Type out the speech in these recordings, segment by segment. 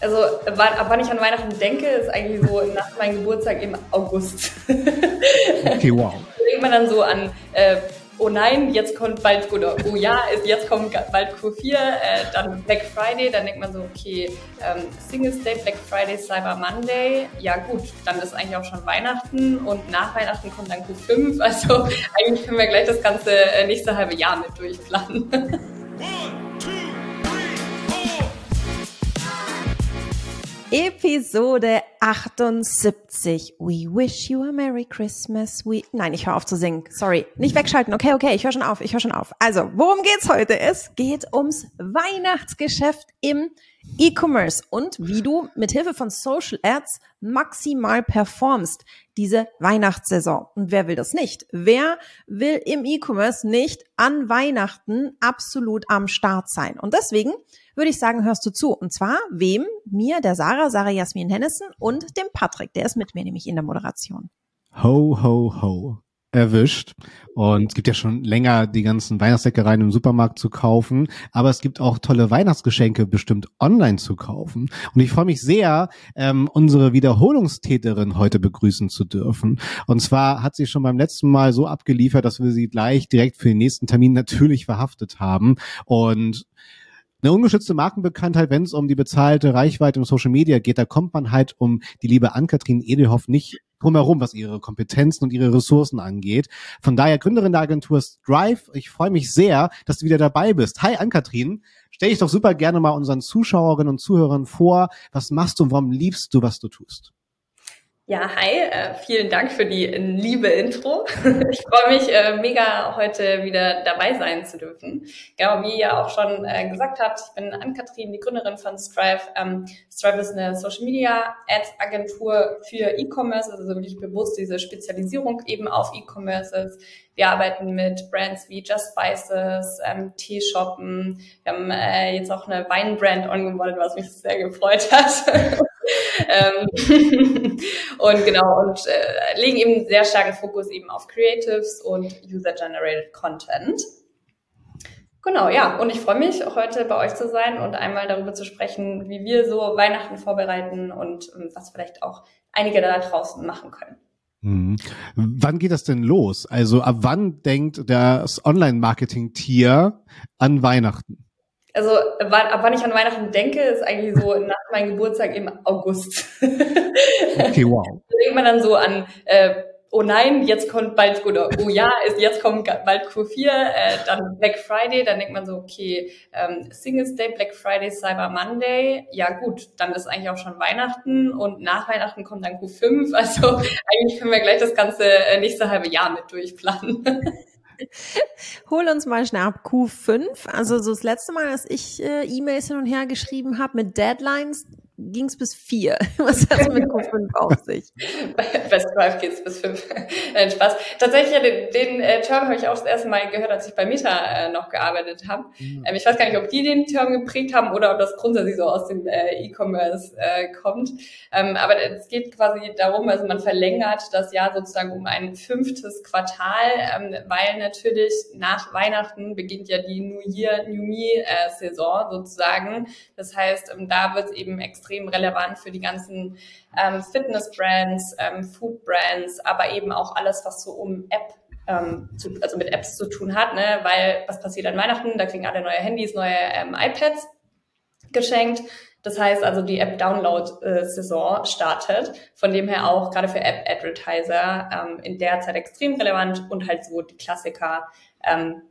Also ab wann ich an Weihnachten denke, ist eigentlich so nach meinem Geburtstag im August. okay, wow. Da denkt man dann so an, äh, oh nein, jetzt kommt bald, oder oh ja, jetzt kommt bald Q4, äh, dann Black Friday, dann denkt man so, okay, ähm, Singles Day, Black Friday, Cyber Monday, ja gut, dann ist eigentlich auch schon Weihnachten und nach Weihnachten kommt dann Q5, also eigentlich können wir gleich das ganze äh, nächste halbe Jahr mit durchplanen. Episode 78. We wish you a Merry Christmas. We Nein, ich höre auf zu singen. Sorry. Nicht wegschalten. Okay, okay, ich höre schon auf. Ich höre schon auf. Also, worum geht's heute? Es geht ums Weihnachtsgeschäft im E-Commerce und wie du mit Hilfe von Social Ads maximal performst diese Weihnachtssaison. Und wer will das nicht? Wer will im E-Commerce nicht an Weihnachten absolut am Start sein? Und deswegen würde ich sagen, hörst du zu. Und zwar wem? Mir, der Sarah, Sarah Jasmin Hennissen und dem Patrick. Der ist mit mir nämlich in der Moderation. Ho, ho, ho erwischt. Und es gibt ja schon länger die ganzen Weihnachtsdeckereien im Supermarkt zu kaufen. Aber es gibt auch tolle Weihnachtsgeschenke bestimmt online zu kaufen. Und ich freue mich sehr, ähm, unsere Wiederholungstäterin heute begrüßen zu dürfen. Und zwar hat sie schon beim letzten Mal so abgeliefert, dass wir sie gleich direkt für den nächsten Termin natürlich verhaftet haben. Und eine ungeschützte Markenbekanntheit, wenn es um die bezahlte Reichweite im Social Media geht, da kommt man halt um die liebe Ann-Kathrin Edelhoff nicht drumherum, was ihre Kompetenzen und ihre Ressourcen angeht. Von daher Gründerin der Agentur Strive. Ich freue mich sehr, dass du wieder dabei bist. Hi Ann-Kathrin, stell dich doch super gerne mal unseren Zuschauerinnen und Zuhörern vor. Was machst du und warum liebst du, was du tust? Ja, hi, äh, vielen Dank für die liebe Intro. Ich freue mich äh, mega, heute wieder dabei sein zu dürfen. Genau, wie ihr auch schon äh, gesagt habt, ich bin Ann-Kathrin, die Gründerin von Strive. Ähm, Strive ist eine Social Media Ad Agentur für E-Commerce, also wirklich bewusst diese Spezialisierung eben auf E-Commerces. Wir arbeiten mit Brands wie Just Spices, ähm, Teeshoppen. Wir haben äh, jetzt auch eine Weinbrand ongeboardet, was mich sehr gefreut hat. ähm, und genau, und äh, legen eben sehr starken Fokus eben auf Creatives und User-Generated Content. Genau, ja, und ich freue mich, heute bei euch zu sein und einmal darüber zu sprechen, wie wir so Weihnachten vorbereiten und ähm, was vielleicht auch einige da draußen machen können. Mhm. Wann geht das denn los? Also ab wann denkt das Online-Marketing-Tier an Weihnachten? Also ab wann ich an Weihnachten denke, ist eigentlich so nach meinem Geburtstag im August. okay, wow. Da denkt man dann so an, äh, oh nein, jetzt kommt bald, oder oh ja, jetzt kommt bald Q4, äh, dann Black Friday, dann denkt man so, okay, ähm, Singles Day, Black Friday, Cyber Monday, ja gut, dann ist eigentlich auch schon Weihnachten und nach Weihnachten kommt dann Q5, also eigentlich können wir gleich das ganze äh, nächste halbe Jahr mit durchplanen. Hol uns mal schnell ab Q5. Also so das letzte Mal, dass ich äh, E-Mails hin und her geschrieben habe mit Deadlines, ging es bis vier. Was hat es mit Q5 auf sich? Bei Best Drive geht es bis fünf. Nein, Spaß. Tatsächlich, den, den äh, Term habe ich auch das erste Mal gehört, als ich bei Meta äh, noch gearbeitet habe. Mhm. Ähm, ich weiß gar nicht, ob die den Term geprägt haben oder ob das grundsätzlich so aus dem äh, E-Commerce äh, kommt. Ähm, aber es geht quasi darum, also man verlängert das Jahr sozusagen um ein fünftes Quartal, ähm, weil natürlich nach Weihnachten beginnt ja die New Year, New Me äh, Saison sozusagen. Das heißt, ähm, da wird es eben extrem extrem relevant für die ganzen ähm, Fitness-Brands, ähm, Food-Brands, aber eben auch alles, was so um App ähm, zu, also mit Apps zu tun hat, ne? weil was passiert an Weihnachten? Da kriegen alle neue Handys, neue ähm, iPads geschenkt. Das heißt also, die App-Download-Saison startet. Von dem her auch gerade für App-Advertiser ähm, in der Zeit extrem relevant und halt so die Klassiker ähm,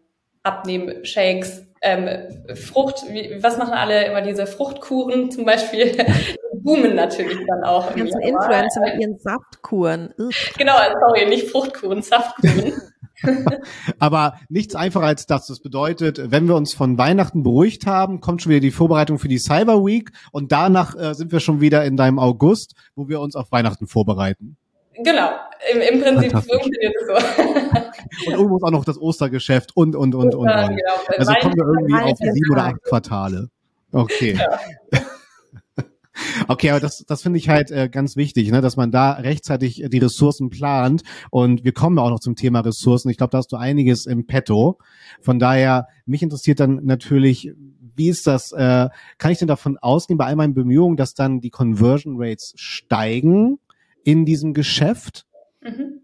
Abnehmen, Shakes, ähm, Frucht, wie, was machen alle immer diese Fruchtkuren zum Beispiel? boomen natürlich dann auch. Die ganzen Influencer mit ihren Saftkuren. Genau, sorry, nicht Fruchtkuren, Saftkuren. Aber nichts einfacher als das. Das bedeutet, wenn wir uns von Weihnachten beruhigt haben, kommt schon wieder die Vorbereitung für die Cyber Week und danach äh, sind wir schon wieder in deinem August, wo wir uns auf Weihnachten vorbereiten. Genau, im, im Prinzip funktioniert es so. und irgendwo ist auch noch das Ostergeschäft und, und, und, und. Ja, genau. Also kommen wir irgendwie auf sieben oder acht Quartale. Okay. Ja. Okay, aber das, das finde ich halt äh, ganz wichtig, ne, dass man da rechtzeitig die Ressourcen plant. Und wir kommen auch noch zum Thema Ressourcen. Ich glaube, da hast du einiges im Petto. Von daher, mich interessiert dann natürlich, wie ist das? Äh, kann ich denn davon ausgehen, bei all meinen Bemühungen, dass dann die Conversion Rates steigen in diesem Geschäft? Mhm.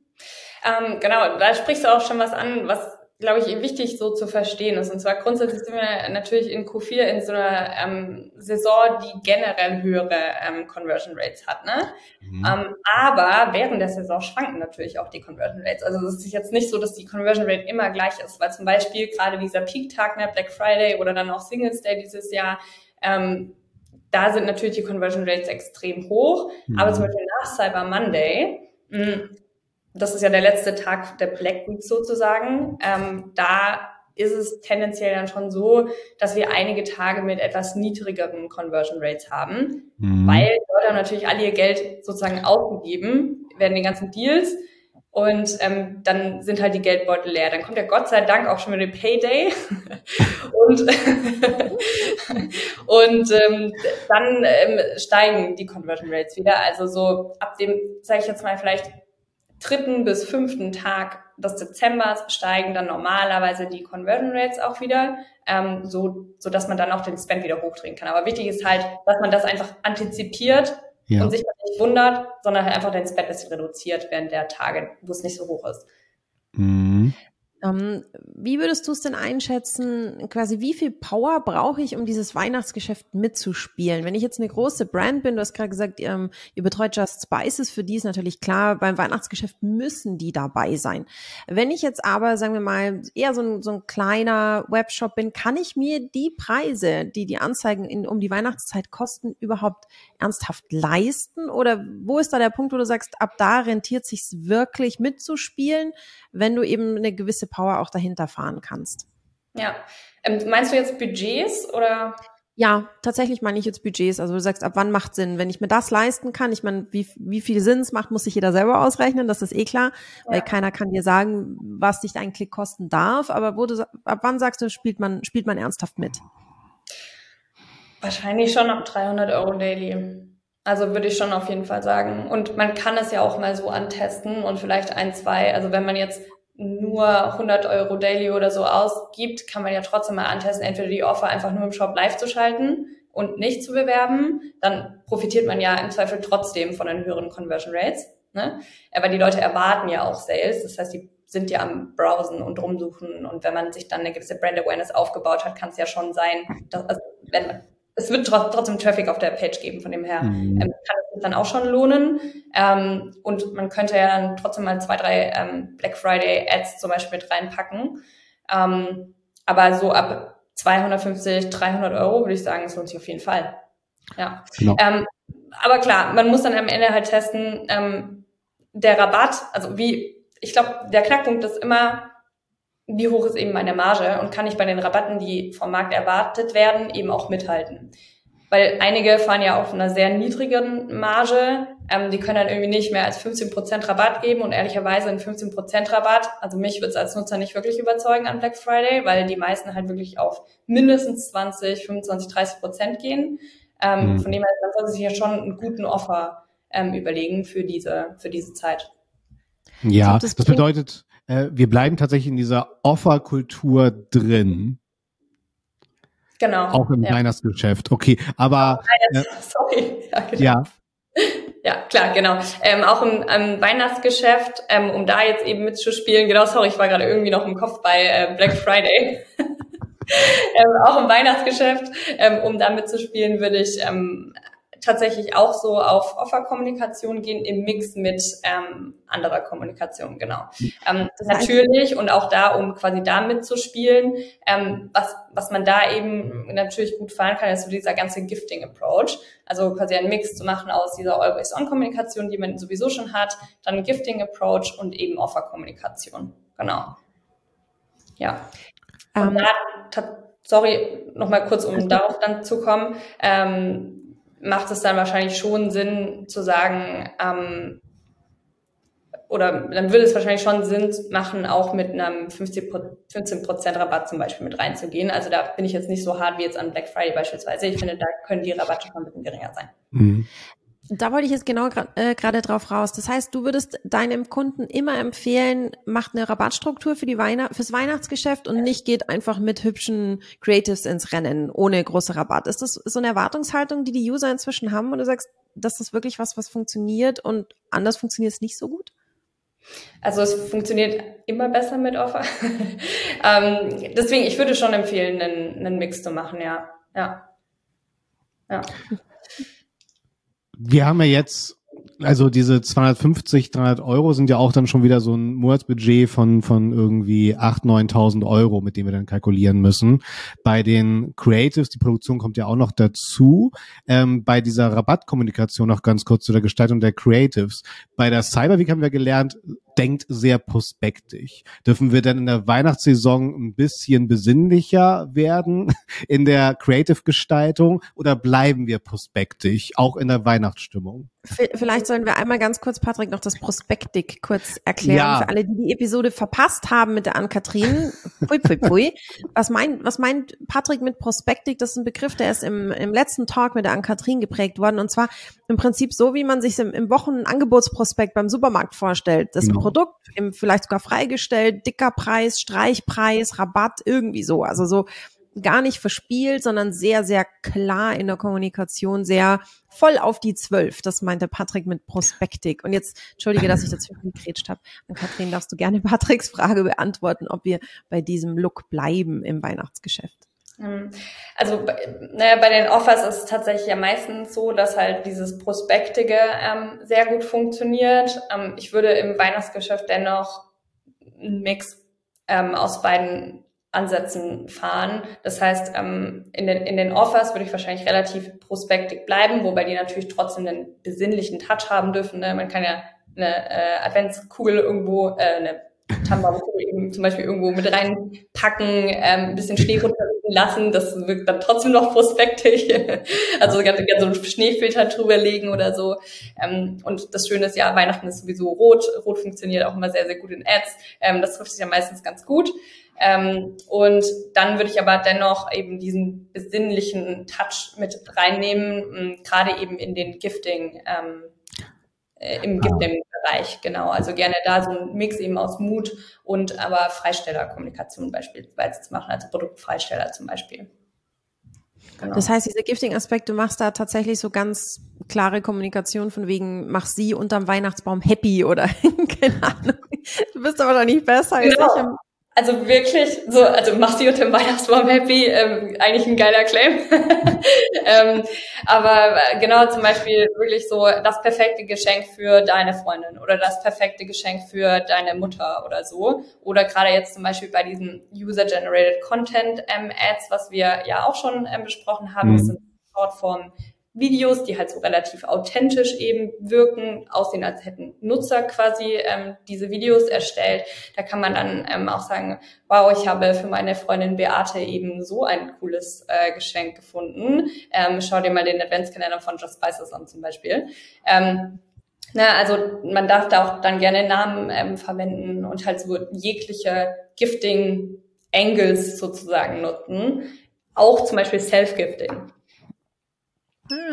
Ähm, genau, da sprichst du auch schon was an, was glaube ich, wichtig so zu verstehen ist. Und zwar grundsätzlich sind wir natürlich in Q4 in so einer ähm, Saison, die generell höhere ähm, Conversion Rates hat. Ne? Mhm. Ähm, aber während der Saison schwanken natürlich auch die Conversion Rates. Also es ist jetzt nicht so, dass die Conversion Rate immer gleich ist, weil zum Beispiel gerade dieser Peak-Tag, ne, Black Friday oder dann auch Singles Day dieses Jahr, ähm, da sind natürlich die Conversion Rates extrem hoch. Mhm. Aber zum Beispiel nach Cyber Monday mh, hm, das ist ja der letzte Tag der Black Week sozusagen, ähm, da ist es tendenziell dann schon so, dass wir einige Tage mit etwas niedrigeren Conversion Rates haben, mhm. weil Leute haben natürlich alle ihr Geld sozusagen ausgegeben, werden die ganzen Deals und ähm, dann sind halt die Geldbeutel leer. Dann kommt ja Gott sei Dank auch schon wieder der Payday und, und ähm, dann ähm, steigen die Conversion Rates wieder. Also so ab dem, sage ich jetzt mal vielleicht dritten bis fünften Tag des Dezembers steigen dann normalerweise die Conversion Rates auch wieder, ähm, so, so dass man dann auch den Spend wieder hochdrehen kann. Aber wichtig ist halt, dass man das einfach antizipiert ja. und sich nicht wundert, sondern halt einfach den Spend bisschen reduziert während der Tage, wo es nicht so hoch ist. Mhm. Ähm, wie würdest du es denn einschätzen, quasi wie viel Power brauche ich, um dieses Weihnachtsgeschäft mitzuspielen? Wenn ich jetzt eine große Brand bin, du hast gerade gesagt, ähm, ihr betreut Just Spices, für die ist natürlich klar, beim Weihnachtsgeschäft müssen die dabei sein. Wenn ich jetzt aber, sagen wir mal, eher so ein, so ein kleiner Webshop bin, kann ich mir die Preise, die die Anzeigen in, um die Weihnachtszeit kosten, überhaupt ernsthaft leisten? Oder wo ist da der Punkt, wo du sagst, ab da rentiert sich wirklich mitzuspielen, wenn du eben eine gewisse Power auch dahinter fahren kannst? Ja. Ähm, meinst du jetzt Budgets oder? Ja, tatsächlich meine ich jetzt Budgets. Also du sagst, ab wann macht Sinn? Wenn ich mir das leisten kann, ich meine, wie, wie viel Sinn es macht, muss sich jeder selber ausrechnen, das ist eh klar, ja. weil keiner kann dir sagen, was dich ein Klick kosten darf. Aber wo du, ab wann sagst du, spielt man, spielt man ernsthaft mit? Wahrscheinlich schon ab 300 Euro daily. Also würde ich schon auf jeden Fall sagen. Und man kann es ja auch mal so antesten und vielleicht ein, zwei, also wenn man jetzt nur 100 Euro daily oder so ausgibt, kann man ja trotzdem mal antesten, entweder die Offer einfach nur im Shop live zu schalten und nicht zu bewerben, dann profitiert man ja im Zweifel trotzdem von den höheren Conversion Rates. Ne? Aber die Leute erwarten ja auch Sales, das heißt, die sind ja am Browsen und rumsuchen und wenn man sich dann eine gewisse Brand Awareness aufgebaut hat, kann es ja schon sein, dass, also wenn es wird trotzdem Traffic auf der Page geben, von dem her mhm. ähm, kann es sich dann auch schon lohnen. Ähm, und man könnte ja dann trotzdem mal zwei, drei ähm, Black Friday Ads zum Beispiel mit reinpacken. Ähm, aber so ab 250, 300 Euro würde ich sagen, es lohnt sich auf jeden Fall. Ja. Genau. Ähm, aber klar, man muss dann am Ende halt testen, ähm, der Rabatt, also wie, ich glaube, der Knackpunkt ist immer, wie hoch ist eben meine Marge und kann ich bei den Rabatten, die vom Markt erwartet werden, eben auch mithalten. Weil einige fahren ja auf einer sehr niedrigen Marge, ähm, die können dann irgendwie nicht mehr als 15% Rabatt geben und ehrlicherweise ein 15% Rabatt, also mich wird es als Nutzer nicht wirklich überzeugen an Black Friday, weil die meisten halt wirklich auf mindestens 20, 25, 30 Prozent gehen. Ähm, mhm. Von dem her, dann sollte sich ja schon einen guten Offer ähm, überlegen für diese, für diese Zeit. Ja, glaub, das, das bedeutet, äh, wir bleiben tatsächlich in dieser Offerkultur drin. Genau. Auch im ja. Weihnachtsgeschäft. Okay, aber. Äh, sorry. Ja, genau. ja. Ja, klar, genau. Ähm, auch im, im Weihnachtsgeschäft, ähm, um da jetzt eben mitzuspielen, genau, sorry, ich war gerade irgendwie noch im Kopf bei äh, Black Friday. ähm, auch im Weihnachtsgeschäft, ähm, um da mitzuspielen, würde ich ähm, tatsächlich auch so auf Offerkommunikation gehen im Mix mit ähm, anderer Kommunikation, genau. Ähm, natürlich und auch da, um quasi da mitzuspielen, ähm, was, was man da eben natürlich gut fahren kann, ist so dieser ganze Gifting-Approach. Also quasi einen Mix zu machen aus dieser Always-On-Kommunikation, die man sowieso schon hat, dann Gifting-Approach und eben Offerkommunikation, genau. Ja. Um, ähm. da, sorry, nochmal kurz, um darauf dann zu kommen. Ähm, macht es dann wahrscheinlich schon Sinn zu sagen, ähm, oder dann würde es wahrscheinlich schon Sinn machen, auch mit einem 50, 15% Rabatt zum Beispiel mit reinzugehen. Also da bin ich jetzt nicht so hart wie jetzt an Black Friday beispielsweise. Ich finde, da können die Rabatte schon ein bisschen geringer sein. Mhm. Da wollte ich jetzt genau äh, gerade drauf raus. Das heißt, du würdest deinem Kunden immer empfehlen, macht eine Rabattstruktur für die Weihnacht fürs Weihnachtsgeschäft und nicht geht einfach mit hübschen Creatives ins Rennen ohne große Rabatt. Ist das so eine Erwartungshaltung, die die User inzwischen haben und du sagst, das ist wirklich was, was funktioniert und anders funktioniert es nicht so gut? Also es funktioniert immer besser mit Offer. ähm, deswegen, ich würde schon empfehlen, einen, einen Mix zu machen, ja. Ja. Ja wir haben ja jetzt, also diese 250, 300 Euro sind ja auch dann schon wieder so ein Monatsbudget von, von irgendwie 8.000, 9.000 Euro, mit dem wir dann kalkulieren müssen. Bei den Creatives, die Produktion kommt ja auch noch dazu. Ähm, bei dieser Rabattkommunikation noch ganz kurz zu der Gestaltung der Creatives. Bei der Cyber Week haben wir gelernt, denkt sehr prospektig. Dürfen wir dann in der Weihnachtssaison ein bisschen besinnlicher werden in der Creative-Gestaltung oder bleiben wir prospektig, auch in der Weihnachtsstimmung? Vielleicht sollen wir einmal ganz kurz, Patrick, noch das Prospektik kurz erklären. Ja. Für alle, die die Episode verpasst haben mit der Ann-Kathrin. Pui, pui, pui. Was meint, was meint Patrick mit Prospektik? Das ist ein Begriff, der ist im, im letzten Talk mit der Ann-Kathrin geprägt worden. Und zwar im Prinzip so, wie man sich im, im Wochenangebotsprospekt beim Supermarkt vorstellt. Das genau. Produkt im, vielleicht sogar freigestellt, dicker Preis, Streichpreis, Rabatt, irgendwie so. Also so gar nicht verspielt, sondern sehr, sehr klar in der Kommunikation, sehr voll auf die Zwölf. Das meinte Patrick mit Prospektik. Und jetzt, entschuldige, dass ich dazwischen gekrätscht habe. An Kathrin darfst du gerne Patricks Frage beantworten, ob wir bei diesem Look bleiben im Weihnachtsgeschäft. Hm. Also naja, bei den Offers ist es tatsächlich ja meistens so, dass halt dieses Prospektige ähm, sehr gut funktioniert. Ähm, ich würde im Weihnachtsgeschäft dennoch einen Mix ähm, aus beiden Ansätzen fahren. Das heißt, ähm, in, den, in den Offers würde ich wahrscheinlich relativ prospektig bleiben, wobei die natürlich trotzdem einen besinnlichen Touch haben dürfen. Ne? Man kann ja eine äh, Adventskugel irgendwo, äh, eine Tannenbaumkugel eben zum Beispiel irgendwo mit reinpacken, ähm, ein bisschen Schnee runterrücken lassen, das wirkt dann trotzdem noch prospektig. also ganz, ganz so einen Schneefilter drüber legen oder so. Ähm, und das Schöne ist ja, Weihnachten ist sowieso rot. Rot funktioniert auch immer sehr, sehr gut in Ads. Ähm, das trifft sich ja meistens ganz gut. Ähm, und dann würde ich aber dennoch eben diesen besinnlichen Touch mit reinnehmen, gerade eben in den Gifting, ähm, äh, im ah. Gifting-Bereich, genau. Also gerne da so ein Mix eben aus Mut und aber Freistellerkommunikation beispielsweise zu machen, also Produktfreisteller zum Beispiel. Genau. Das heißt, dieser Gifting-Aspekt, du machst da tatsächlich so ganz klare Kommunikation von wegen, mach sie unterm Weihnachtsbaum happy oder keine Ahnung. Du bist aber doch nicht besser genau. als ich also wirklich, so, also mach sie unter dem Weihnachtsbaum happy, ähm, eigentlich ein geiler Claim. ähm, aber äh, genau zum Beispiel wirklich so das perfekte Geschenk für deine Freundin oder das perfekte Geschenk für deine Mutter oder so. Oder gerade jetzt zum Beispiel bei diesen User-Generated Content ähm, Ads, was wir ja auch schon ähm, besprochen haben, mhm. das sind Shortform Videos, die halt so relativ authentisch eben wirken, aussehen, als hätten Nutzer quasi ähm, diese Videos erstellt. Da kann man dann ähm, auch sagen, wow, ich habe für meine Freundin Beate eben so ein cooles äh, Geschenk gefunden. Ähm, schau dir mal den Adventskalender von Just Spices an zum Beispiel. Ähm, na, also man darf da auch dann gerne Namen ähm, verwenden und halt so jegliche Gifting-Angles sozusagen nutzen. Auch zum Beispiel Self-Gifting.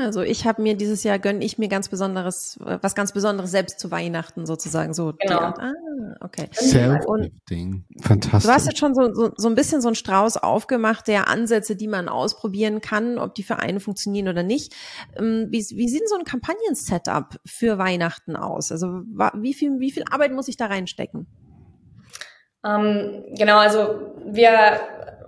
Also ich habe mir dieses Jahr gönne ich mir ganz besonderes, was ganz Besonderes selbst zu Weihnachten sozusagen so. Genau. Ah, okay. Self-Gifting, fantastisch. Du hast jetzt schon so, so, so ein bisschen so einen Strauß aufgemacht der Ansätze, die man ausprobieren kann, ob die für einen funktionieren oder nicht. Ähm, wie, wie sieht so ein Kampagnen-Setup für Weihnachten aus? Also wie viel, wie viel Arbeit muss ich da reinstecken? Ähm, genau, also wir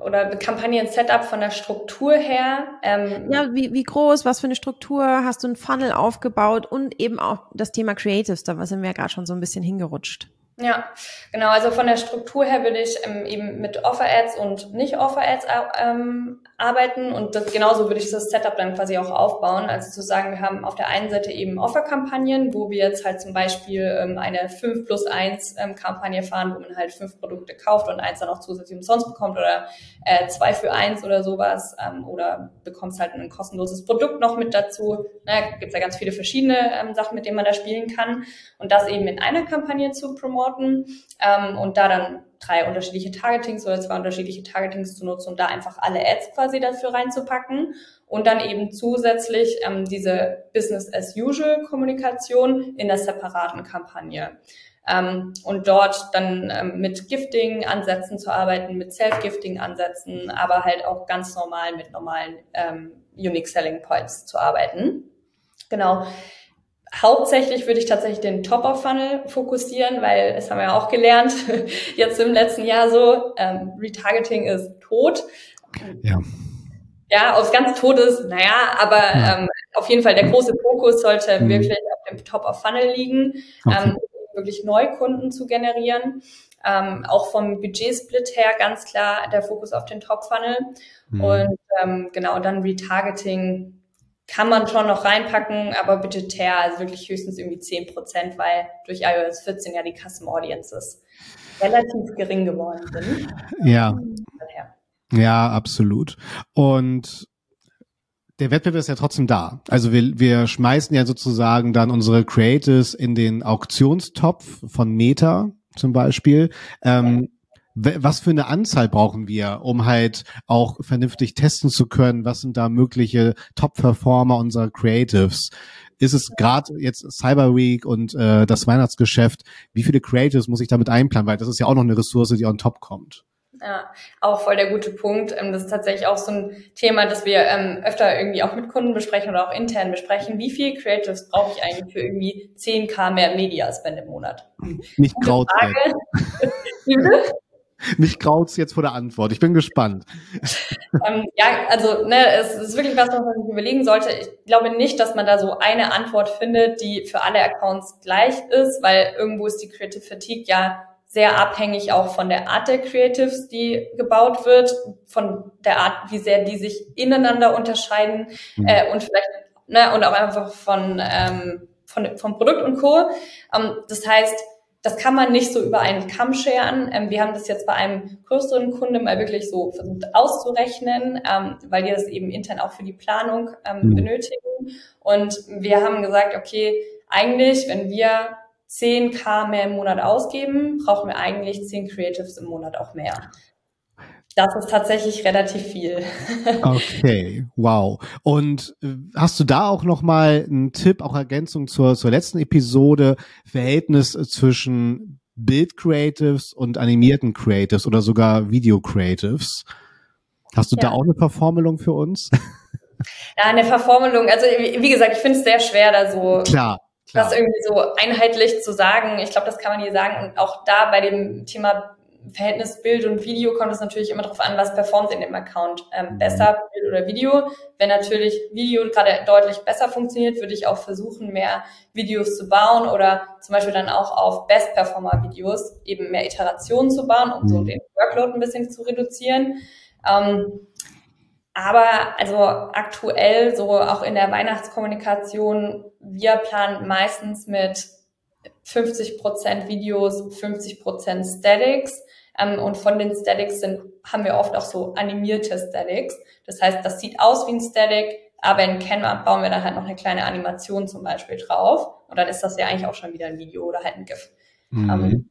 oder Kampagnen-Setup von der Struktur her. Ähm, ja, wie, wie groß, was für eine Struktur, hast du ein Funnel aufgebaut und eben auch das Thema Creatives, da sind wir ja gerade schon so ein bisschen hingerutscht. Ja, genau. Also von der Struktur her würde ich ähm, eben mit Offer-Ads und Nicht-Offer-Ads ähm, arbeiten und das, genauso würde ich das Setup dann quasi auch aufbauen. Also zu sagen, wir haben auf der einen Seite eben Offer-Kampagnen, wo wir jetzt halt zum Beispiel ähm, eine 5 plus 1 ähm, Kampagne fahren, wo man halt fünf Produkte kauft und eins dann auch zusätzlich umsonst bekommt oder äh, zwei für eins oder sowas ähm, oder bekommst halt ein kostenloses Produkt noch mit dazu. Na, gibt ja ganz viele verschiedene ähm, Sachen, mit denen man da spielen kann und das eben in einer Kampagne zu promoten ähm, und da dann drei unterschiedliche Targetings oder zwei unterschiedliche Targetings zu nutzen und da einfach alle Ads quasi dafür reinzupacken und dann eben zusätzlich ähm, diese Business-as-usual-Kommunikation in der separaten Kampagne. Ähm, und dort dann ähm, mit Gifting-Ansätzen zu arbeiten, mit Self-Gifting-Ansätzen, aber halt auch ganz normal mit normalen ähm, Unique Selling Points zu arbeiten. Genau. Hauptsächlich würde ich tatsächlich den Top-of-Funnel fokussieren, weil das haben wir ja auch gelernt, jetzt im letzten Jahr so, ähm, Retargeting ist tot. Ja. Ja, aus ganz tot ist, naja, aber ja. ähm, auf jeden Fall der große Fokus sollte mhm. wirklich auf dem Top-of-Funnel liegen, okay. ähm, wirklich Neukunden zu generieren. Ähm, auch vom Budgetsplit her ganz klar der Fokus auf den Top-Funnel. Mhm. Und ähm, genau, dann Retargeting kann man schon noch reinpacken, aber budgetär, also wirklich höchstens irgendwie 10 Prozent, weil durch iOS 14 ja die Custom Audiences relativ gering geworden sind. Ja. Ja, absolut. Und der Wettbewerb ist ja trotzdem da. Also wir, wir schmeißen ja sozusagen dann unsere Creatives in den Auktionstopf von Meta zum Beispiel. Ähm, was für eine Anzahl brauchen wir, um halt auch vernünftig testen zu können? Was sind da mögliche Top-Performer unserer Creatives? Ist es gerade jetzt Cyber Week und äh, das Weihnachtsgeschäft? Wie viele Creatives muss ich damit einplanen? Weil das ist ja auch noch eine Ressource, die on top kommt. Ja, auch voll der gute Punkt. Ähm, das ist tatsächlich auch so ein Thema, das wir ähm, öfter irgendwie auch mit Kunden besprechen oder auch intern besprechen. Wie viel Creatives brauche ich eigentlich für irgendwie 10k mehr Media Spend im Monat? Nicht graut. Mich graut's jetzt vor der Antwort. Ich bin gespannt. ähm, ja, also ne, es ist wirklich was, was man sich überlegen sollte. Ich glaube nicht, dass man da so eine Antwort findet, die für alle Accounts gleich ist, weil irgendwo ist die Creative Fatigue ja sehr abhängig auch von der Art der Creatives, die gebaut wird, von der Art, wie sehr die sich ineinander unterscheiden mhm. äh, und vielleicht ne, und auch einfach von, ähm, von vom Produkt und Co. Ähm, das heißt, das kann man nicht so über einen Kamm scheren. Ähm, wir haben das jetzt bei einem größeren Kunde mal wirklich so versucht auszurechnen, ähm, weil die das eben intern auch für die Planung ähm, mhm. benötigen. Und wir haben gesagt, okay, eigentlich, wenn wir 10k mehr im Monat ausgeben, brauchen wir eigentlich 10 Creatives im Monat auch mehr. Das ist tatsächlich relativ viel. Okay, wow. Und äh, hast du da auch noch mal einen Tipp, auch Ergänzung zur, zur letzten Episode, Verhältnis zwischen Bild Creatives und animierten Creatives oder sogar Video Creatives? Hast du ja. da auch eine Verformelung für uns? Ja, eine Verformelung. Also wie gesagt, ich finde es sehr schwer, da so Klar. Klar. Das irgendwie so einheitlich zu sagen, ich glaube, das kann man hier sagen. Und auch da bei dem Thema Verhältnis Bild und Video kommt es natürlich immer darauf an, was performt in dem Account ähm, mhm. besser, Bild oder Video. Wenn natürlich Video gerade deutlich besser funktioniert, würde ich auch versuchen, mehr Videos zu bauen oder zum Beispiel dann auch auf Best-Performer-Videos eben mehr Iterationen zu bauen, um so mhm. den Workload ein bisschen zu reduzieren. Ähm, aber also aktuell, so auch in der Weihnachtskommunikation, wir planen meistens mit 50 Prozent Videos, 50 Prozent Statics. Ähm, und von den Statics sind, haben wir oft auch so animierte Statics. Das heißt, das sieht aus wie ein Static, aber in Canva bauen wir dann halt noch eine kleine Animation zum Beispiel drauf. Und dann ist das ja eigentlich auch schon wieder ein Video oder halt ein GIF. Mhm. Ähm,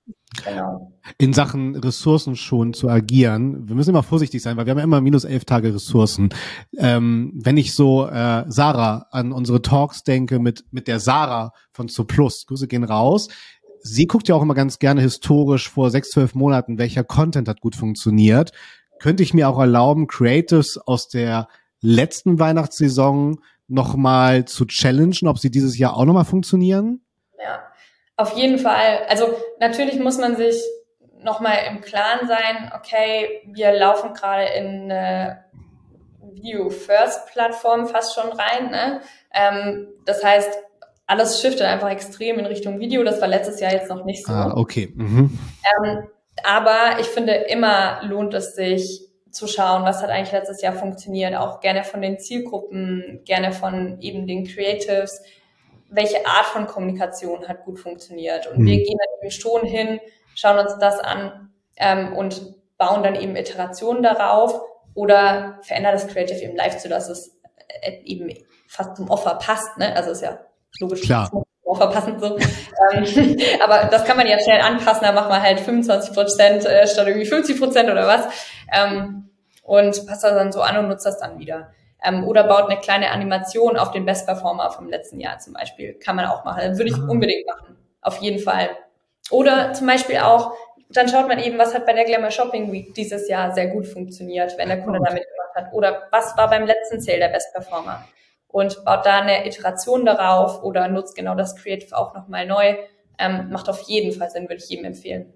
In Sachen Ressourcen schon zu agieren. Wir müssen immer vorsichtig sein, weil wir haben ja immer minus elf Tage Ressourcen. Ähm, wenn ich so äh, Sarah an unsere Talks denke mit mit der Sarah von Zu Plus, Grüße gehen raus. Sie guckt ja auch immer ganz gerne historisch vor sechs, zwölf Monaten, welcher Content hat gut funktioniert. Könnte ich mir auch erlauben, Creatives aus der letzten Weihnachtssaison nochmal zu challengen, ob sie dieses Jahr auch nochmal funktionieren? Auf jeden Fall. Also natürlich muss man sich nochmal im Klaren sein, okay, wir laufen gerade in eine Video-First-Plattform fast schon rein. Ne? Ähm, das heißt, alles shiftet einfach extrem in Richtung Video. Das war letztes Jahr jetzt noch nicht so. Ah, okay. Mhm. Ähm, aber ich finde, immer lohnt es sich zu schauen, was hat eigentlich letztes Jahr funktioniert. Auch gerne von den Zielgruppen, gerne von eben den Creatives welche Art von Kommunikation hat gut funktioniert. Und mhm. wir gehen dann eben schon hin, schauen uns das an ähm, und bauen dann eben Iterationen darauf oder verändern das Creative eben live, so dass es äh, eben fast zum Offer passt. Ne? Also ist ja logisch, Klar. auch verpassen so. ähm, aber das kann man ja schnell anpassen, da macht man halt 25 Prozent äh, statt irgendwie 50 Prozent oder was. Ähm, und passt das dann so an und nutzt das dann wieder. Ähm, oder baut eine kleine Animation auf den Best Performer vom letzten Jahr zum Beispiel. Kann man auch machen. Würde ich ah. unbedingt machen. Auf jeden Fall. Oder zum Beispiel auch, dann schaut man eben, was hat bei der Glamour Shopping Week dieses Jahr sehr gut funktioniert, wenn der Kunde damit gemacht hat. Oder was war beim letzten Sale der Best Performer? Und baut da eine Iteration darauf oder nutzt genau das Creative auch nochmal neu. Ähm, macht auf jeden Fall Sinn, würde ich jedem empfehlen.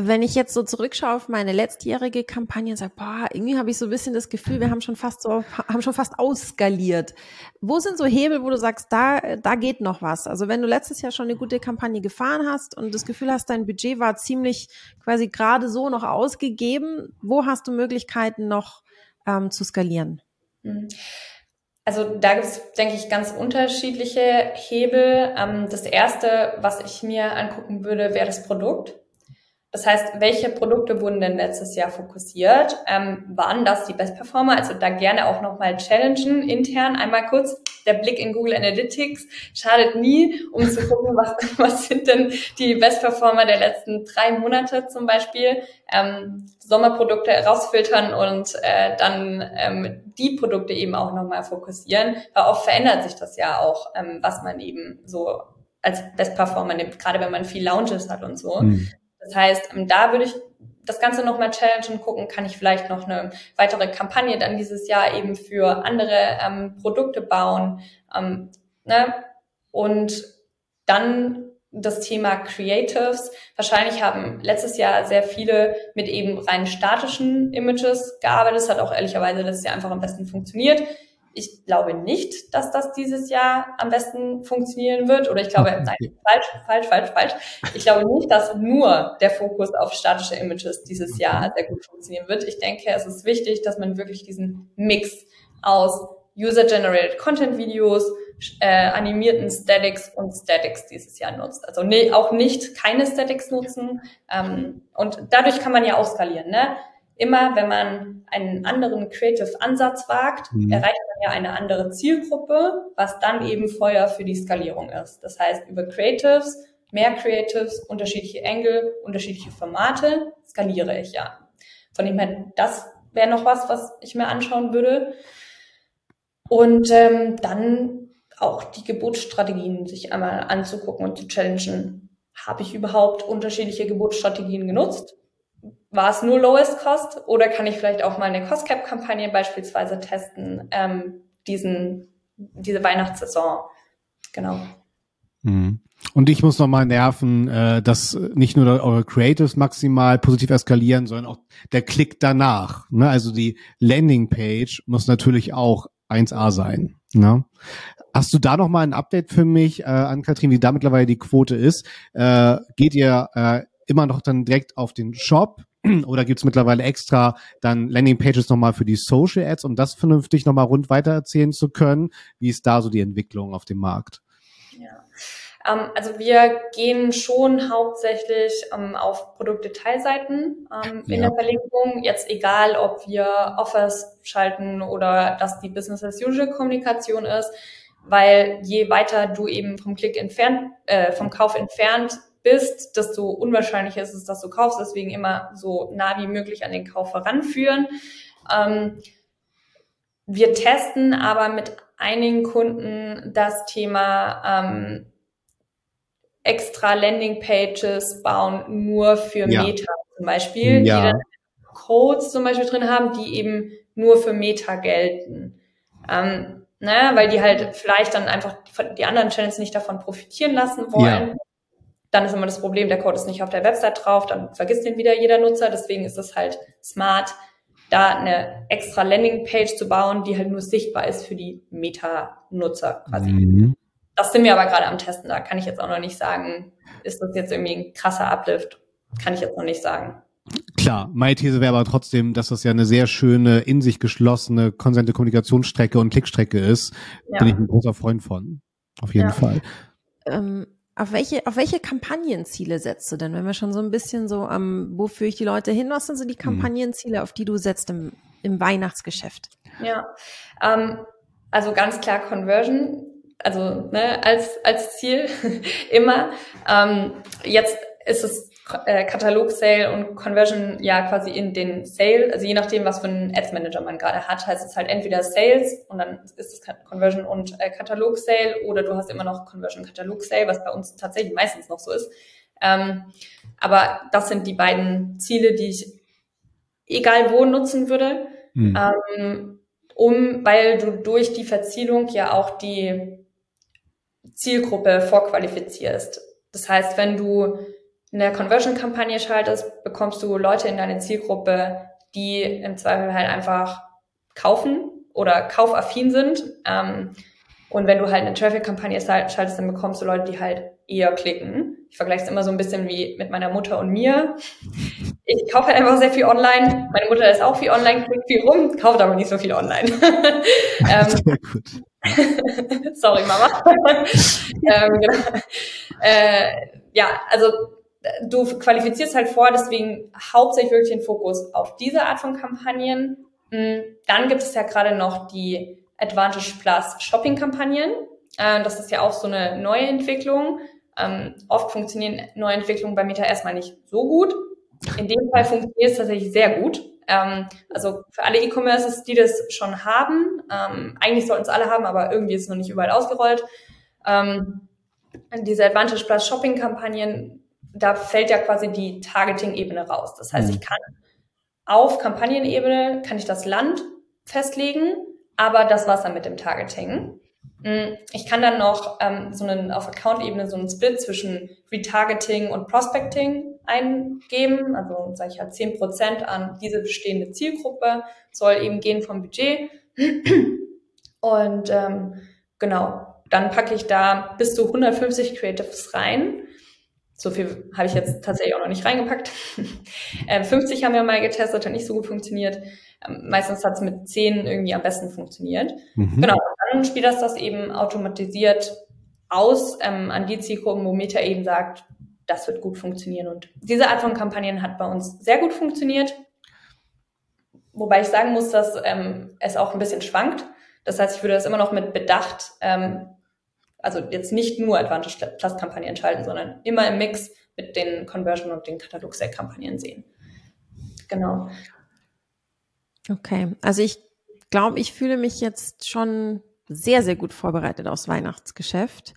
Wenn ich jetzt so zurückschaue auf meine letztjährige Kampagne und sage, boah, irgendwie habe ich so ein bisschen das Gefühl, wir haben schon fast so, haben schon fast ausskaliert. Wo sind so Hebel, wo du sagst, da, da geht noch was? Also wenn du letztes Jahr schon eine gute Kampagne gefahren hast und das Gefühl hast, dein Budget war ziemlich quasi gerade so noch ausgegeben, wo hast du Möglichkeiten noch ähm, zu skalieren? Mhm. Also da gibt es, denke ich, ganz unterschiedliche Hebel. Ähm, das erste, was ich mir angucken würde, wäre das Produkt. Das heißt, welche Produkte wurden denn letztes Jahr fokussiert? Ähm, waren das die Best Performer? Also da gerne auch nochmal challengen intern. Einmal kurz der Blick in Google Analytics schadet nie, um zu gucken, was, was sind denn die Best Performer der letzten drei Monate zum Beispiel. Ähm, Sommerprodukte rausfiltern und äh, dann ähm, die Produkte eben auch nochmal fokussieren. Weil oft verändert sich das ja auch, ähm, was man eben so als Best Performer nimmt, gerade wenn man viel Lounges hat und so. Mhm. Das heißt, ähm, da würde ich das Ganze nochmal challengen, gucken, kann ich vielleicht noch eine weitere Kampagne dann dieses Jahr eben für andere ähm, Produkte bauen. Ähm, ne? Und dann das Thema Creatives. Wahrscheinlich haben letztes Jahr sehr viele mit eben rein statischen Images gearbeitet. Das hat auch ehrlicherweise letztes Jahr einfach am besten funktioniert. Ich glaube nicht, dass das dieses Jahr am besten funktionieren wird. Oder ich glaube, nein, falsch, falsch, falsch, falsch. Ich glaube nicht, dass nur der Fokus auf statische Images dieses Jahr sehr gut funktionieren wird. Ich denke, es ist wichtig, dass man wirklich diesen Mix aus User-Generated Content-Videos, äh, animierten Statics und Statics dieses Jahr nutzt. Also nee, auch nicht keine Statics nutzen. Ähm, und dadurch kann man ja auch skalieren. Ne? Immer wenn man einen anderen Creative-Ansatz wagt, mhm. erreicht man ja eine andere Zielgruppe, was dann eben Feuer für die Skalierung ist. Das heißt, über Creatives, mehr Creatives, unterschiedliche Engel, unterschiedliche Formate skaliere ich ja. Von dem her, das wäre noch was, was ich mir anschauen würde. Und ähm, dann auch die Geburtsstrategien sich einmal anzugucken und zu challengen. Habe ich überhaupt unterschiedliche Geburtsstrategien genutzt? War es nur Lowest Cost oder kann ich vielleicht auch mal eine Cost Cap Kampagne beispielsweise testen, ähm, diesen, diese Weihnachtssaison. Genau. Mhm. Und ich muss nochmal nerven, äh, dass nicht nur eure Creatives maximal positiv eskalieren, sondern auch der Klick danach. Ne? Also die Landingpage muss natürlich auch 1A sein. Ne? Hast du da noch mal ein Update für mich äh, an Katrin, wie da mittlerweile die Quote ist? Äh, geht ihr äh, immer noch dann direkt auf den Shop oder gibt's mittlerweile extra dann Landingpages nochmal für die Social Ads, um das vernünftig nochmal rund weitererzählen zu können? Wie ist da so die Entwicklung auf dem Markt? Ja. Ähm, also wir gehen schon hauptsächlich ähm, auf Produktdetailseiten ähm, in ja. der Verlinkung. Jetzt egal, ob wir Offers schalten oder dass die Business as usual Kommunikation ist, weil je weiter du eben vom Klick entfernt, äh, vom Kauf entfernt bist, desto unwahrscheinlicher ist es, dass du kaufst. Deswegen immer so nah wie möglich an den Kauf heranführen. Ähm, wir testen aber mit einigen Kunden das Thema ähm, extra Landingpages bauen nur für ja. Meta zum Beispiel, ja. die dann Codes zum Beispiel drin haben, die eben nur für Meta gelten. Ähm, ne, weil die halt vielleicht dann einfach die anderen Channels nicht davon profitieren lassen wollen. Ja. Dann ist immer das Problem, der Code ist nicht auf der Website drauf, dann vergisst den wieder jeder Nutzer. Deswegen ist es halt smart, da eine extra Landingpage zu bauen, die halt nur sichtbar ist für die Meta-Nutzer quasi. Mhm. Das sind wir aber gerade am Testen. Da kann ich jetzt auch noch nicht sagen, ist das jetzt irgendwie ein krasser Uplift? Kann ich jetzt noch nicht sagen. Klar, meine These wäre aber trotzdem, dass das ja eine sehr schöne, in sich geschlossene, konsente Kommunikationsstrecke und Klickstrecke ist. Ja. Bin ich ein großer Freund von. Auf jeden ja. Fall. Ähm, auf welche, auf welche Kampagnenziele setzt du denn, wenn wir schon so ein bisschen so am, wo führe ich die Leute hin? Was sind so die mhm. Kampagnenziele, auf die du setzt im, im Weihnachtsgeschäft? Ja, ähm, also ganz klar Conversion. also ne, als, als Ziel immer. Ähm, jetzt ist es äh, Katalog-Sale und Conversion ja quasi in den Sale, also je nachdem, was für einen Ads-Manager man gerade hat, heißt es halt entweder Sales und dann ist es Conversion und äh, Katalog-Sale oder du hast immer noch Conversion-Katalog-Sale, was bei uns tatsächlich meistens noch so ist. Ähm, aber das sind die beiden Ziele, die ich egal wo nutzen würde, mhm. ähm, um, weil du durch die Verzielung ja auch die Zielgruppe vorqualifizierst. Das heißt, wenn du eine Conversion-Kampagne schaltest, bekommst du Leute in deine Zielgruppe, die im Zweifel halt einfach kaufen oder kaufaffin sind. Ähm, und wenn du halt eine Traffic-Kampagne schaltest, dann bekommst du Leute, die halt eher klicken. Ich vergleiche es immer so ein bisschen wie mit meiner Mutter und mir. Ich kaufe halt einfach sehr viel online. Meine Mutter ist auch viel online, klickt viel rum, kauft aber nicht so viel online. ähm, sehr gut. Sorry, Mama. ähm, genau. äh, ja, also du qualifizierst halt vor, deswegen hauptsächlich wirklich den Fokus auf diese Art von Kampagnen. Mm, dann gibt es ja gerade noch die Advantage Plus Shopping-Kampagnen. Äh, das ist ja auch so eine neue Entwicklung. Ähm, oft funktionieren neue Entwicklungen bei Meta erstmal nicht so gut. In dem Fall funktioniert es tatsächlich sehr gut. Ähm, also für alle E-Commerces, die das schon haben, ähm, eigentlich sollten es alle haben, aber irgendwie ist es noch nicht überall ausgerollt. diese Advantage Plus Shopping-Kampagnen da fällt ja quasi die Targeting-Ebene raus. Das heißt, mhm. ich kann auf Kampagnenebene kann ich das Land festlegen, aber das war's dann mit dem Targeting. Mm, ich kann dann noch ähm, so einen auf Account-Ebene so einen Split zwischen Retargeting und Prospecting eingeben. Also sage ich halt zehn Prozent an diese bestehende Zielgruppe soll eben gehen vom Budget. Und ähm, genau, dann packe ich da bis zu 150 Creatives rein so viel habe ich jetzt tatsächlich auch noch nicht reingepackt. ähm, 50 haben wir mal getestet, hat nicht so gut funktioniert. Ähm, meistens hat es mit 10 irgendwie am besten funktioniert. Mhm. Genau, dann spielt das das eben automatisiert aus ähm, an die Zielgruppen, wo Meta eben sagt, das wird gut funktionieren. Und diese Art von Kampagnen hat bei uns sehr gut funktioniert. Wobei ich sagen muss, dass ähm, es auch ein bisschen schwankt. Das heißt, ich würde das immer noch mit Bedacht ähm, also jetzt nicht nur Advantage Plus Kampagnen schalten, sondern immer im Mix mit den Conversion und den Katalog Sale Kampagnen sehen. Genau. Okay, also ich glaube, ich fühle mich jetzt schon sehr, sehr gut vorbereitet aufs Weihnachtsgeschäft.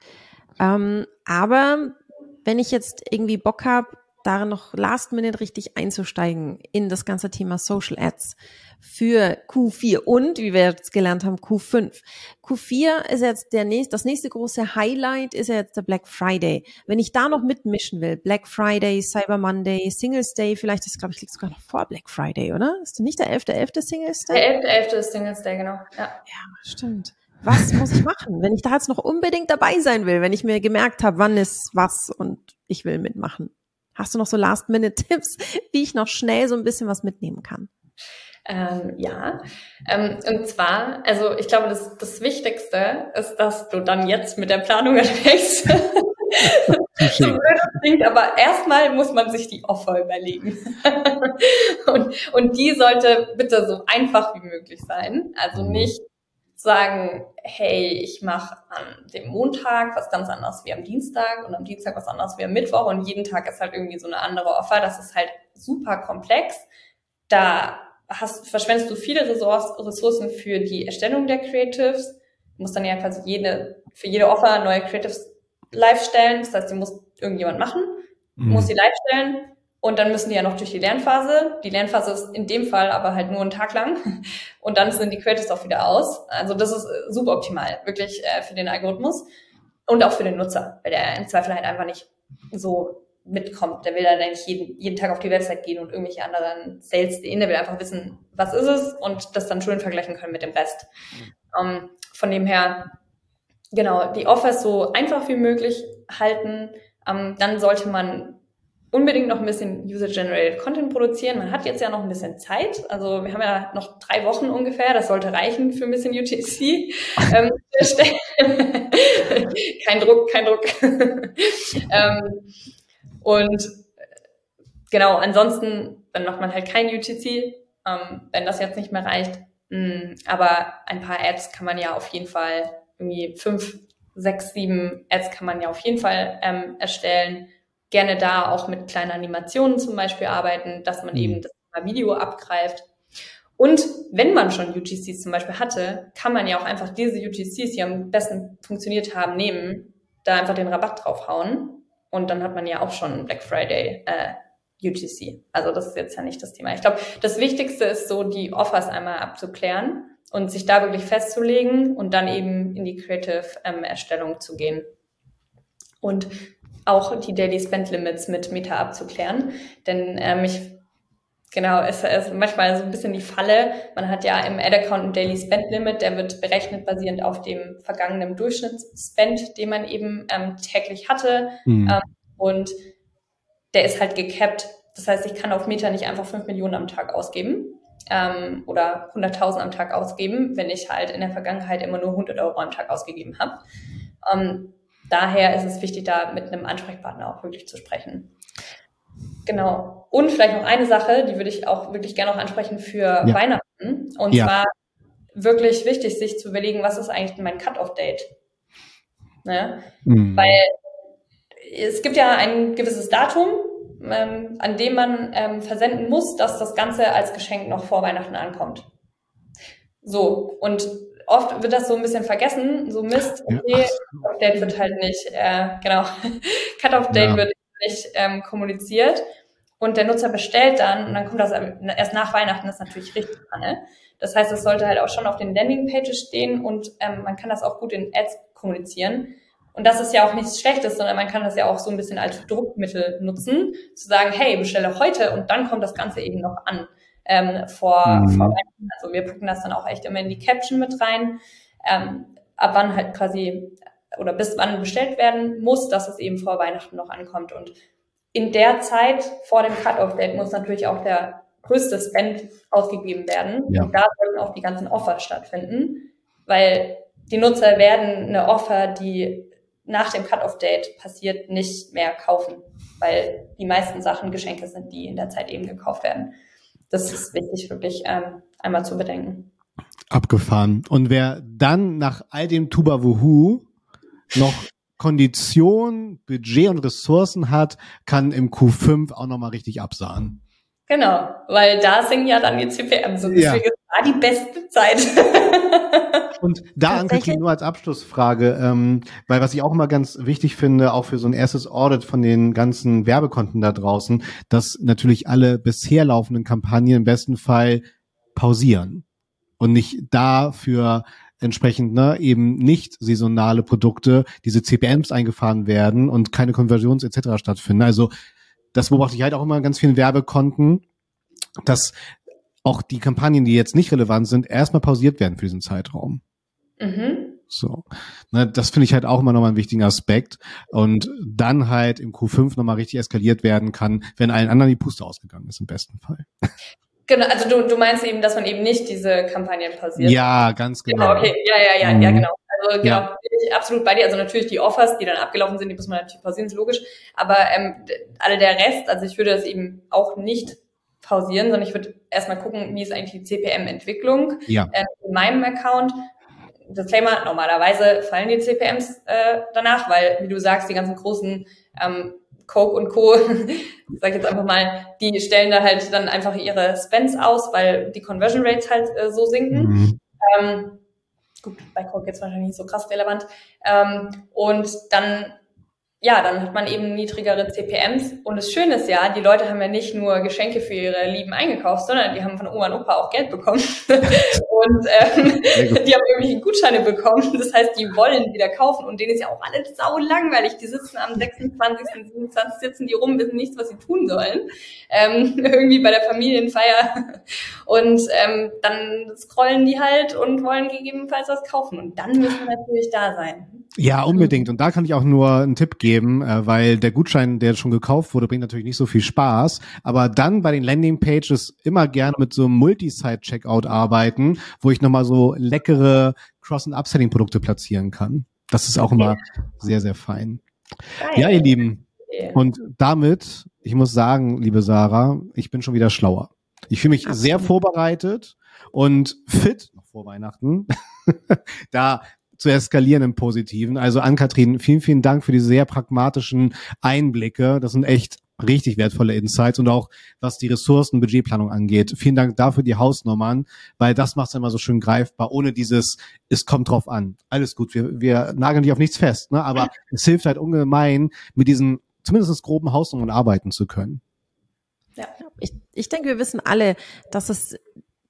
Ähm, aber wenn ich jetzt irgendwie Bock habe, darin noch last minute richtig einzusteigen in das ganze Thema Social Ads für Q4 und, wie wir jetzt gelernt haben, Q5. Q4 ist jetzt der nächste, das nächste große Highlight ist jetzt der Black Friday. Wenn ich da noch mitmischen will, Black Friday, Cyber Monday, Singles Day, vielleicht ist, glaube ich, liegt sogar noch vor Black Friday, oder? Ist das nicht der 11.11. .11. Singles Day? Der 11.11. ist Singles Day, genau. Ja, ja stimmt was muss ich machen, wenn ich da jetzt noch unbedingt dabei sein will, wenn ich mir gemerkt habe, wann ist was und ich will mitmachen? Hast du noch so Last-Minute-Tipps, wie ich noch schnell so ein bisschen was mitnehmen kann? Ähm, ja, ähm, und zwar, also ich glaube, das, das Wichtigste ist, dass du dann jetzt mit der Planung anfängst. so klingt, aber erstmal muss man sich die Offer überlegen. und, und die sollte bitte so einfach wie möglich sein. Also mhm. nicht sagen, hey, ich mache an dem Montag was ganz anderes wie am Dienstag und am Dienstag was anderes wie am Mittwoch und jeden Tag ist halt irgendwie so eine andere Offer. Das ist halt super komplex. Da hast, verschwendest du viele Ressourcen für die Erstellung der Creatives. Du musst dann ja quasi jede, für jede Offer neue Creatives live stellen. Das heißt, die muss irgendjemand machen, mhm. muss sie live stellen und dann müssen die ja noch durch die Lernphase. Die Lernphase ist in dem Fall aber halt nur einen Tag lang. Und dann sind die Creatives auch wieder aus. Also das ist äh, super optimal, wirklich äh, für den Algorithmus. Und auch für den Nutzer, weil der im Zweifel halt einfach nicht so mitkommt. Der will dann nicht jeden, jeden Tag auf die Website gehen und irgendwelche anderen Sales sehen. Der will einfach wissen, was ist es und das dann schön vergleichen können mit dem Rest. Um, ähm, von dem her, genau, die Offers so einfach wie möglich halten. Ähm, dann sollte man unbedingt noch ein bisschen User-Generated Content produzieren. Man hat jetzt ja noch ein bisschen Zeit. Also wir haben ja noch drei Wochen ungefähr. Das sollte reichen für ein bisschen UTC. ähm, kein Druck, kein Druck. ähm, und genau, ansonsten, dann macht man halt kein UTC, ähm, wenn das jetzt nicht mehr reicht. Mm, aber ein paar Ads kann man ja auf jeden Fall irgendwie fünf sechs, sieben Ads kann man ja auf jeden Fall erstellen. Gerne da auch mit kleinen Animationen zum Beispiel arbeiten, dass man mhm. eben das Video abgreift. Und wenn man schon UGCs zum Beispiel hatte, kann man ja auch einfach diese UGCs, die am besten funktioniert haben, nehmen, da einfach den Rabatt draufhauen und dann hat man ja auch schon Black Friday äh, UGC. Also das ist jetzt ja nicht das Thema. Ich glaube, das Wichtigste ist so, die Offers einmal abzuklären und sich da wirklich festzulegen und dann eben in die Creative-Erstellung ähm, zu gehen. Und auch die Daily Spend Limits mit Meta abzuklären. Denn ähm, ich Genau, es ist manchmal so ein bisschen die Falle. Man hat ja im Ad-Account ein Daily Spend Limit, der wird berechnet basierend auf dem vergangenen Durchschnittsspend, den man eben ähm, täglich hatte. Mhm. Ähm, und der ist halt gecapped. Das heißt, ich kann auf Meta nicht einfach 5 Millionen am Tag ausgeben ähm, oder 100.000 am Tag ausgeben, wenn ich halt in der Vergangenheit immer nur 100 Euro am Tag ausgegeben habe. Ähm, daher ist es wichtig, da mit einem Ansprechpartner auch wirklich zu sprechen. Genau. Und vielleicht noch eine Sache, die würde ich auch wirklich gerne noch ansprechen für ja. Weihnachten. Und ja. zwar wirklich wichtig, sich zu überlegen, was ist eigentlich mein Cut-off-Date? Ne? Mhm. Weil es gibt ja ein gewisses Datum, ähm, an dem man ähm, versenden muss, dass das Ganze als Geschenk noch vor Weihnachten ankommt. So, und oft wird das so ein bisschen vergessen, so Mist, okay, Cut-off-Date wird halt nicht, äh, genau, Cut-off-Date ja. wird nicht ähm, kommuniziert und der Nutzer bestellt dann und dann kommt das erst nach Weihnachten, das ist natürlich richtig ne? Das heißt, es sollte halt auch schon auf den Landingpages stehen und ähm, man kann das auch gut in Ads kommunizieren. Und das ist ja auch nichts Schlechtes, sondern man kann das ja auch so ein bisschen als Druckmittel nutzen, zu sagen, hey, bestelle heute und dann kommt das Ganze eben noch an ähm, vor, mhm. vor Weihnachten. Also wir packen das dann auch echt immer in die Caption mit rein, ähm, ab wann halt quasi oder bis wann bestellt werden muss, dass es eben vor Weihnachten noch ankommt. Und in der Zeit vor dem Cut-off-Date muss natürlich auch der größte Spend ausgegeben werden. Ja. Und da sollten auch die ganzen Offers stattfinden, weil die Nutzer werden eine Offer, die nach dem Cut-off-Date passiert, nicht mehr kaufen, weil die meisten Sachen Geschenke sind, die in der Zeit eben gekauft werden. Das ist wichtig, wirklich ähm, einmal zu bedenken. Abgefahren. Und wer dann nach all dem Tuba Wuhu noch Kondition, Budget und Ressourcen hat, kann im Q5 auch nochmal richtig absahen. Genau, weil da sind ja dann die CPM so. Deswegen ja. ist da die beste Zeit. und da Anke, nur als Abschlussfrage, ähm, weil was ich auch immer ganz wichtig finde, auch für so ein erstes Audit von den ganzen Werbekonten da draußen, dass natürlich alle bisher laufenden Kampagnen im besten Fall pausieren und nicht dafür entsprechend ne, eben nicht saisonale Produkte, diese CPMs eingefahren werden und keine Konversions etc. stattfinden. Also das beobachte ich halt auch immer in ganz vielen Werbekonten, dass auch die Kampagnen, die jetzt nicht relevant sind, erstmal pausiert werden für diesen Zeitraum. Mhm. So. Ne, das finde ich halt auch immer nochmal einen wichtigen Aspekt. Und dann halt im Q5 nochmal richtig eskaliert werden kann, wenn allen anderen die Puste ausgegangen ist, im besten Fall. Genau, also du, du meinst eben, dass man eben nicht diese Kampagnen pausiert. Ja, ganz genau. Genau, okay, ja, ja, ja, mhm. ja, genau. Also genau, ja. bin ich absolut bei dir. Also natürlich die Offers, die dann abgelaufen sind, die muss man natürlich pausieren, ist logisch. Aber ähm, alle der Rest, also ich würde das eben auch nicht pausieren, sondern ich würde erstmal gucken, wie ist eigentlich die CPM-Entwicklung ja. äh, in meinem Account. Disclaimer, normalerweise fallen die CPMs äh, danach, weil, wie du sagst, die ganzen großen ähm, Coke und Co., sag ich jetzt einfach mal, die stellen da halt dann einfach ihre Spends aus, weil die Conversion Rates halt äh, so sinken. Mhm. Ähm, gut, bei Coke jetzt wahrscheinlich nicht so krass relevant. Ähm, und dann ja, dann hat man eben niedrigere CPMs. Und das Schöne ist ja, die Leute haben ja nicht nur Geschenke für ihre Lieben eingekauft, sondern die haben von Oma und Opa auch Geld bekommen. und ähm, die haben irgendwelche Gutscheine bekommen. Das heißt, die wollen wieder kaufen. Und denen ist ja auch alles sau langweilig. Die sitzen am 26., 27. sitzen die rum, wissen nichts, was sie tun sollen. Ähm, irgendwie bei der Familienfeier. Und ähm, dann scrollen die halt und wollen gegebenenfalls was kaufen. Und dann müssen wir natürlich da sein. Ja, unbedingt. Und da kann ich auch nur einen Tipp geben, äh, weil der Gutschein, der schon gekauft wurde, bringt natürlich nicht so viel Spaß. Aber dann bei den Landingpages immer gerne mit so einem Multi-Site-Checkout arbeiten, wo ich nochmal so leckere Cross- und Upselling-Produkte platzieren kann. Das ist auch immer sehr, sehr fein. Ja, ihr Lieben. Und damit, ich muss sagen, liebe Sarah, ich bin schon wieder schlauer. Ich fühle mich Absolut. sehr vorbereitet und fit noch vor Weihnachten, da zu eskalieren im Positiven. Also an Kathrin, vielen, vielen Dank für diese sehr pragmatischen Einblicke. Das sind echt richtig wertvolle Insights und auch was die Ressourcen, Budgetplanung angeht. Vielen Dank dafür die Hausnummern, weil das macht es immer so schön greifbar, ohne dieses, es kommt drauf an. Alles gut, wir, wir nageln dich auf nichts fest, ne? aber es hilft halt ungemein, mit diesen zumindest groben Hausnummern arbeiten zu können. Ja, ich, ich denke, wir wissen alle, dass es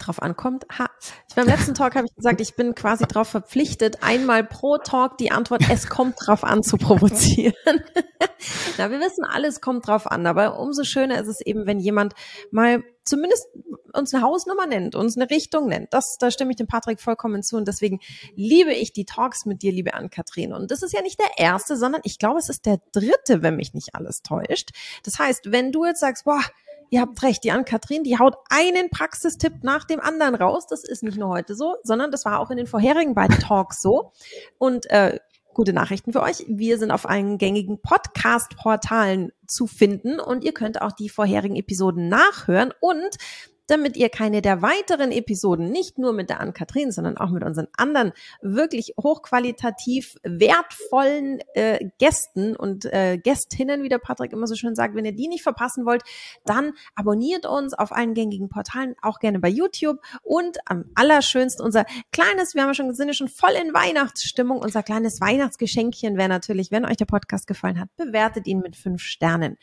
drauf ankommt. Ha. Ich, beim letzten Talk habe ich gesagt, ich bin quasi darauf verpflichtet, einmal pro Talk die Antwort, es kommt drauf an, zu provozieren. Na, wir wissen, alles kommt drauf an, aber umso schöner ist es eben, wenn jemand mal zumindest uns eine Hausnummer nennt, uns eine Richtung nennt. Das, da stimme ich dem Patrick vollkommen zu und deswegen liebe ich die Talks mit dir, liebe Ann-Kathrin. Und das ist ja nicht der erste, sondern ich glaube, es ist der dritte, wenn mich nicht alles täuscht. Das heißt, wenn du jetzt sagst, boah, ihr habt recht, die Ann-Kathrin, die haut einen Praxistipp nach dem anderen raus. Das ist nicht nur heute so, sondern das war auch in den vorherigen beiden Talks so. Und äh, gute Nachrichten für euch. Wir sind auf allen gängigen Podcast-Portalen zu finden und ihr könnt auch die vorherigen Episoden nachhören und damit ihr keine der weiteren Episoden, nicht nur mit der Ann-Kathrin, sondern auch mit unseren anderen wirklich hochqualitativ wertvollen äh, Gästen und äh, Gästinnen, wie der Patrick immer so schön sagt, wenn ihr die nicht verpassen wollt, dann abonniert uns auf allen gängigen Portalen, auch gerne bei YouTube und am allerschönsten unser kleines, wir haben ja schon sind schon voll in Weihnachtsstimmung, unser kleines Weihnachtsgeschenkchen wäre natürlich, wenn euch der Podcast gefallen hat, bewertet ihn mit fünf Sternen.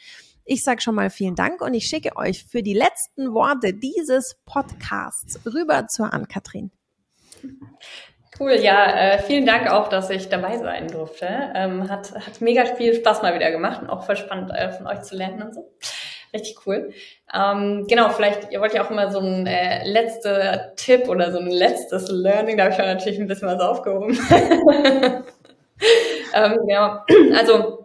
Ich sage schon mal vielen Dank und ich schicke euch für die letzten Worte dieses Podcasts rüber zur Ann-Kathrin. Cool, ja, äh, vielen Dank auch, dass ich dabei sein durfte. Ähm, hat, hat mega viel Spaß mal wieder gemacht und auch voll spannend äh, von euch zu lernen und so. Richtig cool. Ähm, genau, vielleicht, ihr wollt ja auch immer so ein äh, letzter Tipp oder so ein letztes Learning, da habe ich ja natürlich ein bisschen was aufgehoben. ähm, genau, also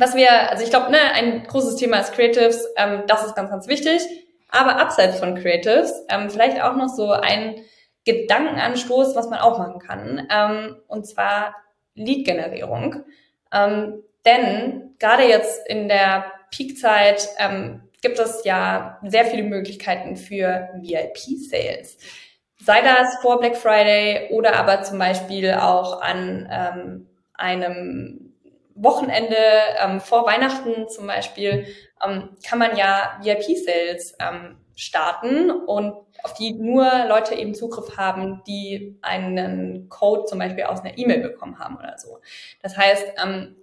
was wir, also ich glaube, ne, ein großes Thema ist Creatives, ähm, das ist ganz, ganz wichtig. Aber abseits von Creatives, ähm, vielleicht auch noch so ein Gedankenanstoß, was man auch machen kann, ähm, und zwar Lead-Generierung. Ähm, denn gerade jetzt in der Peakzeit ähm, gibt es ja sehr viele Möglichkeiten für VIP-Sales. Sei das vor Black Friday oder aber zum Beispiel auch an ähm, einem Wochenende ähm, vor Weihnachten zum Beispiel ähm, kann man ja VIP-Sales ähm, starten und auf die nur Leute eben Zugriff haben, die einen Code zum Beispiel aus einer E-Mail bekommen haben oder so. Das heißt, ähm,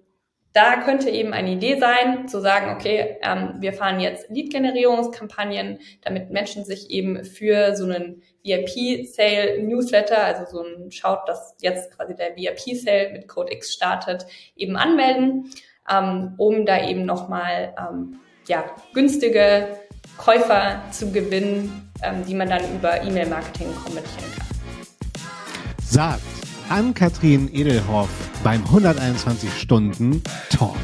da könnte eben eine Idee sein, zu sagen, okay, ähm, wir fahren jetzt Lead-Generierungskampagnen, damit Menschen sich eben für so einen VIP-Sale-Newsletter, also so ein Schaut, dass jetzt quasi der VIP-Sale mit Code X startet, eben anmelden, ähm, um da eben nochmal ähm, ja, günstige Käufer zu gewinnen, ähm, die man dann über E-Mail-Marketing konvertieren kann. Sagt Ann-Kathrin Edelhoff beim 121 Stunden Talk.